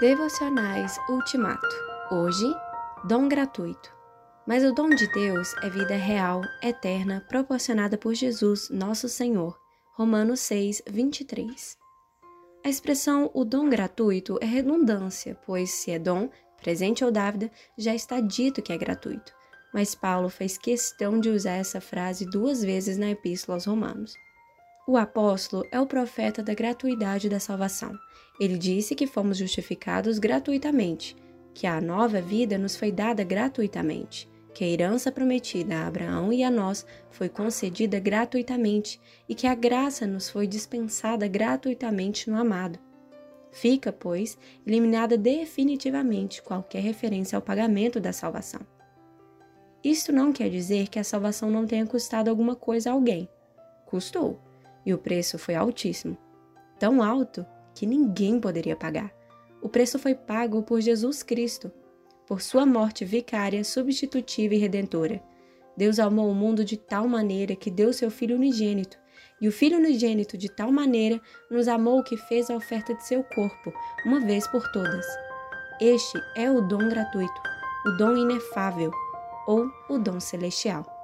Devocionais Ultimato. Hoje, dom gratuito. Mas o dom de Deus é vida real, eterna, proporcionada por Jesus, nosso Senhor. Romanos 6, 23. A expressão o dom gratuito é redundância, pois se é dom, presente ou dávida, já está dito que é gratuito. Mas Paulo fez questão de usar essa frase duas vezes na Epístola aos Romanos. O apóstolo é o profeta da gratuidade da salvação. Ele disse que fomos justificados gratuitamente, que a nova vida nos foi dada gratuitamente, que a herança prometida a Abraão e a nós foi concedida gratuitamente e que a graça nos foi dispensada gratuitamente no amado. Fica, pois, eliminada definitivamente qualquer referência ao pagamento da salvação. Isto não quer dizer que a salvação não tenha custado alguma coisa a alguém. Custou e o preço foi altíssimo tão alto que ninguém poderia pagar. O preço foi pago por Jesus Cristo, por sua morte vicária, substitutiva e redentora. Deus amou o mundo de tal maneira que deu seu Filho unigênito, e o Filho unigênito de tal maneira nos amou que fez a oferta de seu corpo, uma vez por todas. Este é o dom gratuito, o dom inefável, ou o dom celestial.